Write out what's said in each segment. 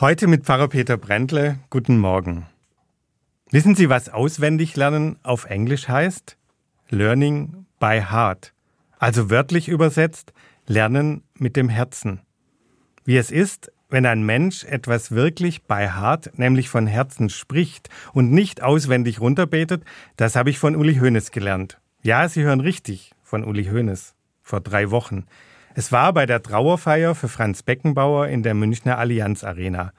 Heute mit Pfarrer Peter Brändle. Guten Morgen. Wissen Sie, was auswendig lernen auf Englisch heißt? Learning by heart. Also wörtlich übersetzt, lernen mit dem Herzen. Wie es ist, wenn ein Mensch etwas wirklich by heart, nämlich von Herzen spricht und nicht auswendig runterbetet, das habe ich von Uli Hoeneß gelernt. Ja, Sie hören richtig, von Uli Hoeneß. Vor drei Wochen. Es war bei der Trauerfeier für Franz Beckenbauer in der Münchner Allianz Arena.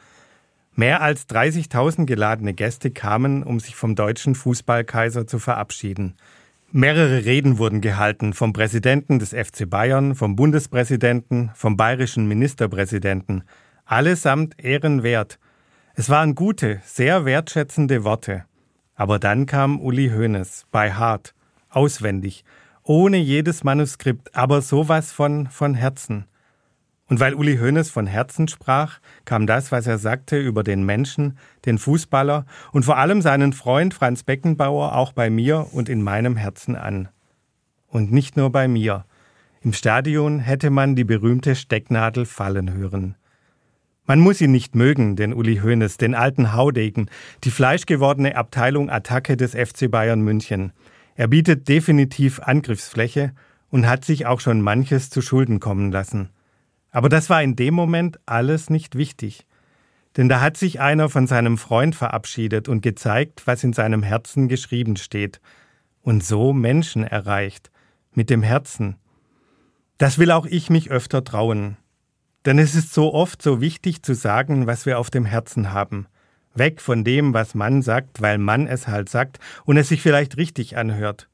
Mehr als 30.000 geladene Gäste kamen, um sich vom deutschen Fußballkaiser zu verabschieden. Mehrere Reden wurden gehalten vom Präsidenten des FC Bayern, vom Bundespräsidenten, vom bayerischen Ministerpräsidenten. Allesamt ehrenwert. Es waren gute, sehr wertschätzende Worte. Aber dann kam Uli Hoeneß bei Hart, auswendig, ohne jedes Manuskript, aber sowas von von Herzen. Und weil Uli Hoeneß von Herzen sprach, kam das, was er sagte über den Menschen, den Fußballer und vor allem seinen Freund Franz Beckenbauer auch bei mir und in meinem Herzen an. Und nicht nur bei mir. Im Stadion hätte man die berühmte Stecknadel fallen hören. Man muss ihn nicht mögen, den Uli Hoeneß, den alten Haudegen, die fleischgewordene Abteilung Attacke des FC Bayern München. Er bietet definitiv Angriffsfläche und hat sich auch schon manches zu Schulden kommen lassen. Aber das war in dem Moment alles nicht wichtig. Denn da hat sich einer von seinem Freund verabschiedet und gezeigt, was in seinem Herzen geschrieben steht. Und so Menschen erreicht. Mit dem Herzen. Das will auch ich mich öfter trauen. Denn es ist so oft so wichtig zu sagen, was wir auf dem Herzen haben. Weg von dem, was Mann sagt, weil Mann es halt sagt und es sich vielleicht richtig anhört.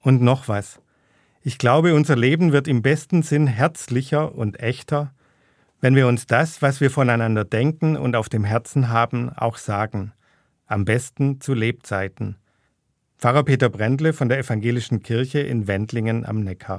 Und noch was. Ich glaube, unser Leben wird im besten Sinn herzlicher und echter, wenn wir uns das, was wir voneinander denken und auf dem Herzen haben, auch sagen. Am besten zu Lebzeiten. Pfarrer Peter Brändle von der Evangelischen Kirche in Wendlingen am Neckar.